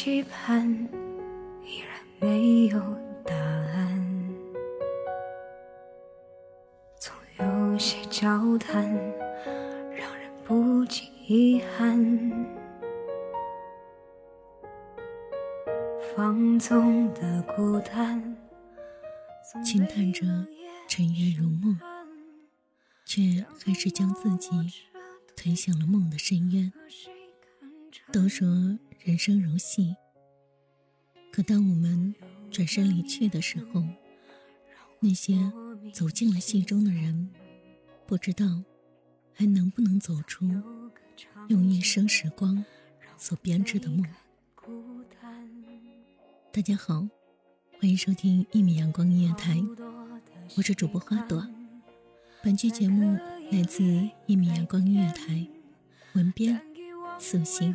期盼依然没有答案，总有些交谈让人不禁遗憾。放纵的孤单，轻叹着尘缘如梦，却还是将自己推向了梦的深渊。都说。人生如戏，可当我们转身离去的时候，那些走进了戏中的人，不知道还能不能走出用一生时光所编织的梦。大家好，欢迎收听一米阳光音乐台，我是主播花朵。本期节目来自一米阳光音乐台，文编素心。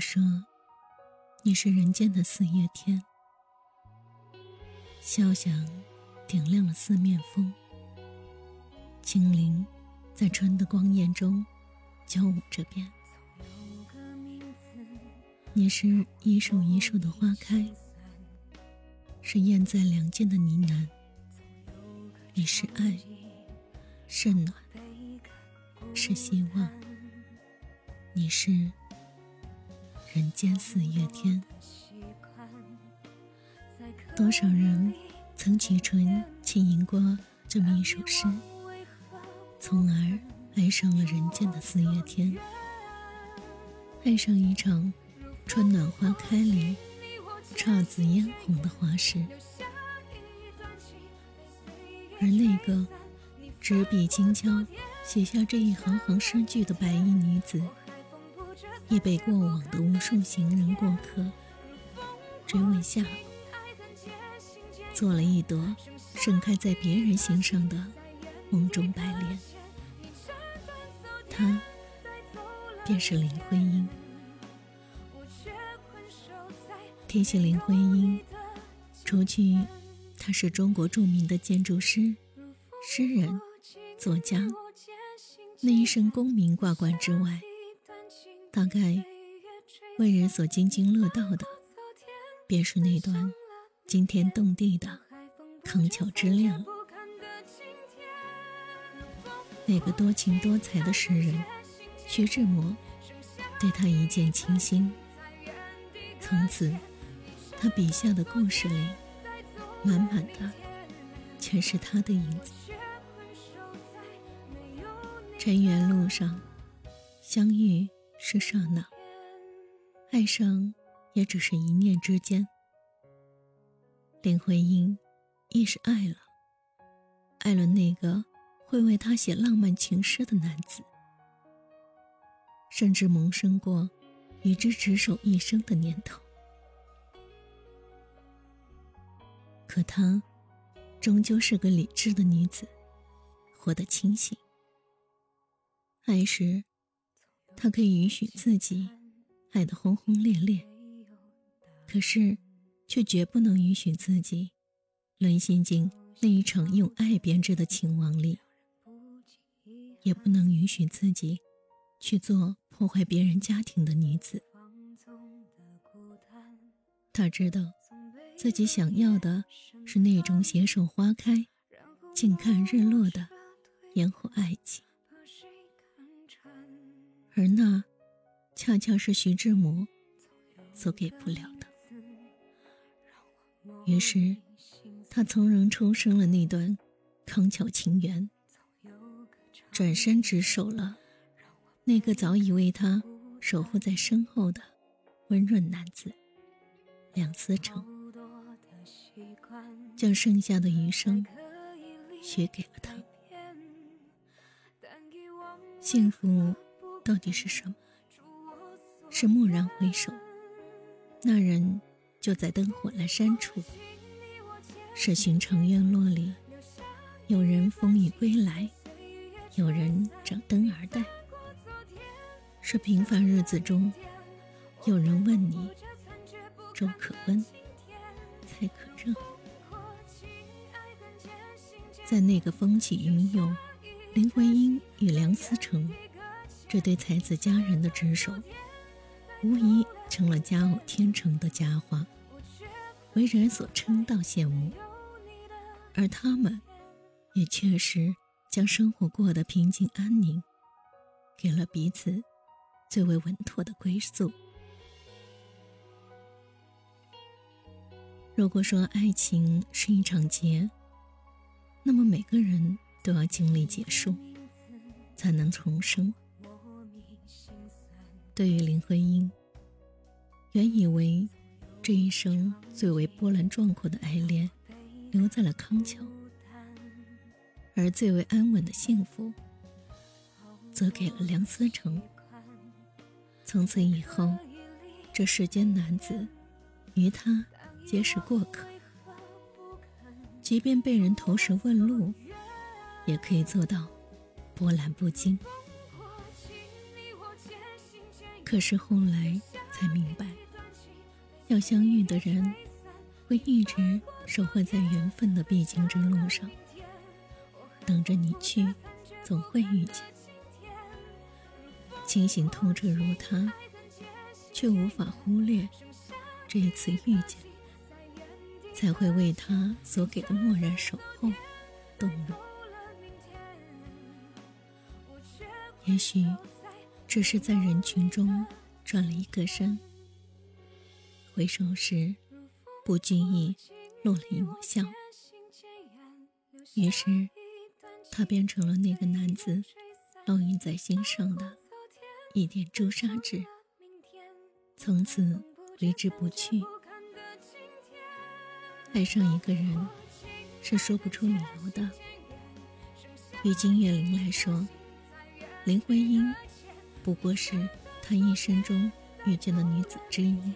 说，你是人间的四月天，笑响点亮了四面风，精灵在春的光艳中交舞着变。你是一树一树的花开。是燕在梁间的呢喃，你是爱，是暖，是希望，你是人间四月天。多少人曾启唇轻吟过这么一首诗，从而爱上了人间的四月天，爱上一场春暖花开里。姹紫嫣红的花事，而那个执笔轻敲写下这一行行诗句的白衣女子，也被过往的无数行人过客追问下，做了一朵盛开在别人心上的梦中白莲。他便是林徽因。提起林徽因，除去她是中国著名的建筑师、诗人、作家，那一身功名挂冠之外，大概为人所津津乐道的，便是那段惊天动地的康桥之恋。那个多情多才的诗人徐志摩，对他一见倾心，从此。他笔下的故事里，满满的全是他的影子。尘缘路上，相遇是刹那，爱上也只是一念之间。林徽因亦是爱了，爱了那个会为她写浪漫情诗的男子，甚至萌生过与之执手一生的念头。可她，终究是个理智的女子，活得清醒。爱时，他可以允许自己爱得轰轰烈烈；可是，却绝不能允许自己沦陷进那一场用爱编织的情网里，也不能允许自己去做破坏别人家庭的女子。他知道，自己想要的是那种携手花开、静看日落的烟火爱情，而那恰恰是徐志摩所给不了的。于是，他从容抽身了那段康桥情缘，转身执手了那个早已为他守护在身后的温润男子。梁思成将剩下的余生许给了他。幸福到底是什么？是蓦然回首，那人就在灯火阑珊处；是寻常院落里，有人风雨归来，有人掌灯而待；是平凡日子中，有人问你。粥可温，菜可热。在那个风起云涌，林徽因与梁思成这对才子佳人的执手，无疑成了佳偶天成的佳话，为人所称道羡慕。而他们，也确实将生活过得平静安宁，给了彼此最为稳妥的归宿。如果说爱情是一场劫，那么每个人都要经历结束，才能重生。对于林徽因，原以为这一生最为波澜壮阔的爱恋留在了康桥，而最为安稳的幸福，则给了梁思成。从此以后，这世间男子与他。皆是过客，即便被人投石问路，也可以做到波澜不惊。可是后来才明白，要相遇的人，会一直守候在缘分的必经之路上，等着你去，总会遇见。清醒透彻如他，却无法忽略这一次遇见。才会为他所给的漠然守候动容。也许只是在人群中转了一个身，回首时不经意落了一抹笑，于是他变成了那个男子烙印在心上的一点朱砂痣，从此挥之不去。爱上一个人是说不出理由的。于金岳霖来说，林徽因不过是他一生中遇见的女子之一。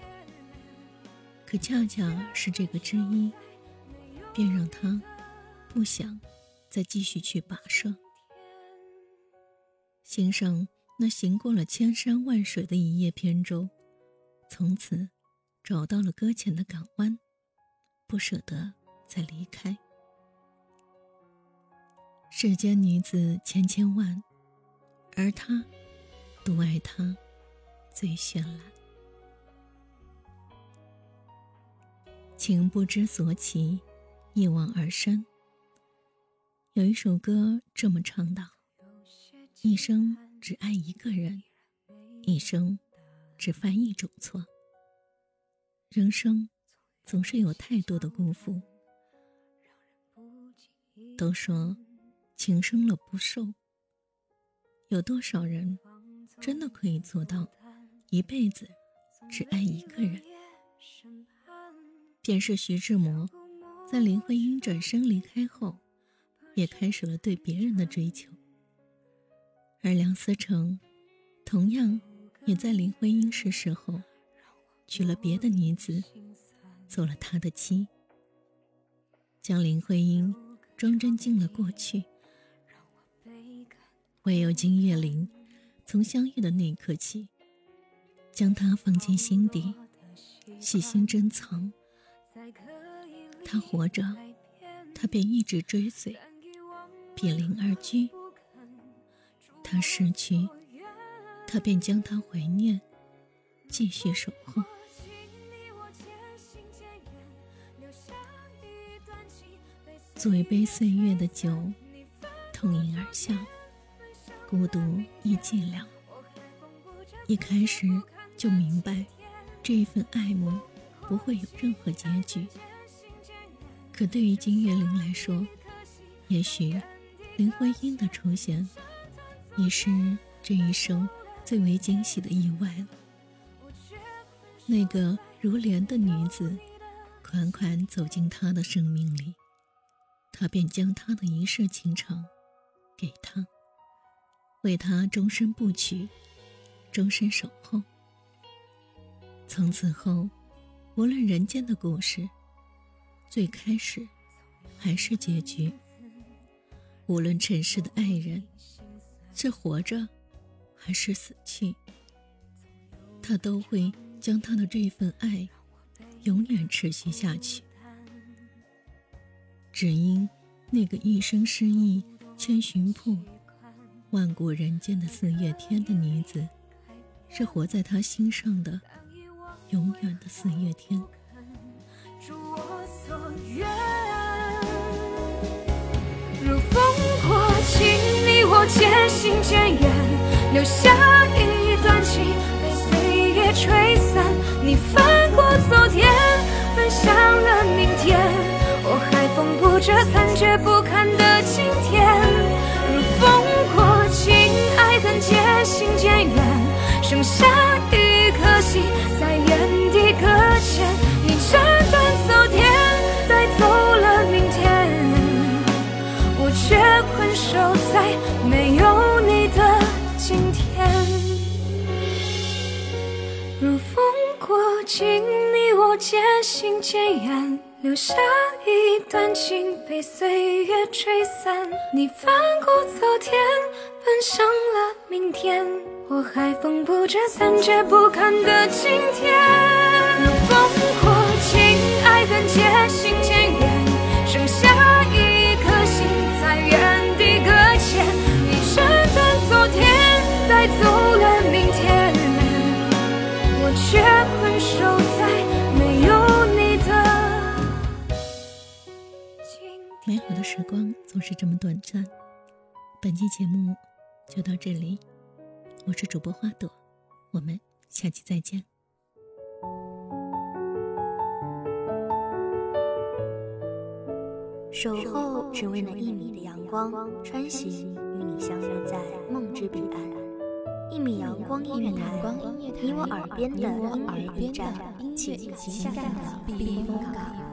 可恰恰是这个之一，便让他不想再继续去跋涉。心上那行过了千山万水的一叶扁舟，从此找到了搁浅的港湾。不舍得再离开。世间女子千千万，而他独爱他最绚烂。情不知所起，一往而深。有一首歌这么唱道：一生只爱一个人，一生只犯一种错。人生。总是有太多的辜负。都说情深了不寿，有多少人真的可以做到一辈子只爱一个人？便是徐志摩，在林徽因转身离开后，也开始了对别人的追求。而梁思成，同样也在林徽因逝世后，娶了别的女子。做了他的妻，将林徽因装帧进了过去。唯有金岳霖，从相遇的那一刻起，将他放进心底，细心珍藏。他活着，他便一直追随，比邻而居；他失去，他便将他怀念，继续守候。做一杯岁月的酒，痛饮而下，孤独亦寂寥。一开始就明白，这一份爱慕不会有任何结局。可对于金岳霖来说，也许林徽因的出现，已是这一生最为惊喜的意外了。那个如莲的女子，款款走进他的生命里。他便将他的一世情长给他，为他终身不娶，终身守候。从此后，无论人间的故事，最开始还是结局；无论尘世的爱人是活着还是死去，他都会将他的这份爱永远持续下去。只因那个一生失意千寻瀑，万古人间的四月天的女子，是活在他心上的永远的四月天。如风过境，你我渐行渐远，留下一段在原地搁浅。你斩断昨天，带走了明天，我却困守在没有你的今天。如风过境，你我渐行渐远。留下一段情被岁月吹散，你翻过昨天，奔向了明天，我还缝补着残缺不堪的今天。如风过境，爱恨渐行渐远，剩下一颗心在原地搁浅。你斩断昨天，带走了明天，我却困守在没有你的。美好的时光总是这么短暂，本期节目就到这里，我是主播花朵，我们下期再见。守候只为那一米的阳光，穿行与你相约在梦之彼岸。一米阳光音乐台，你我耳边的音乐驿站，情感的避风港。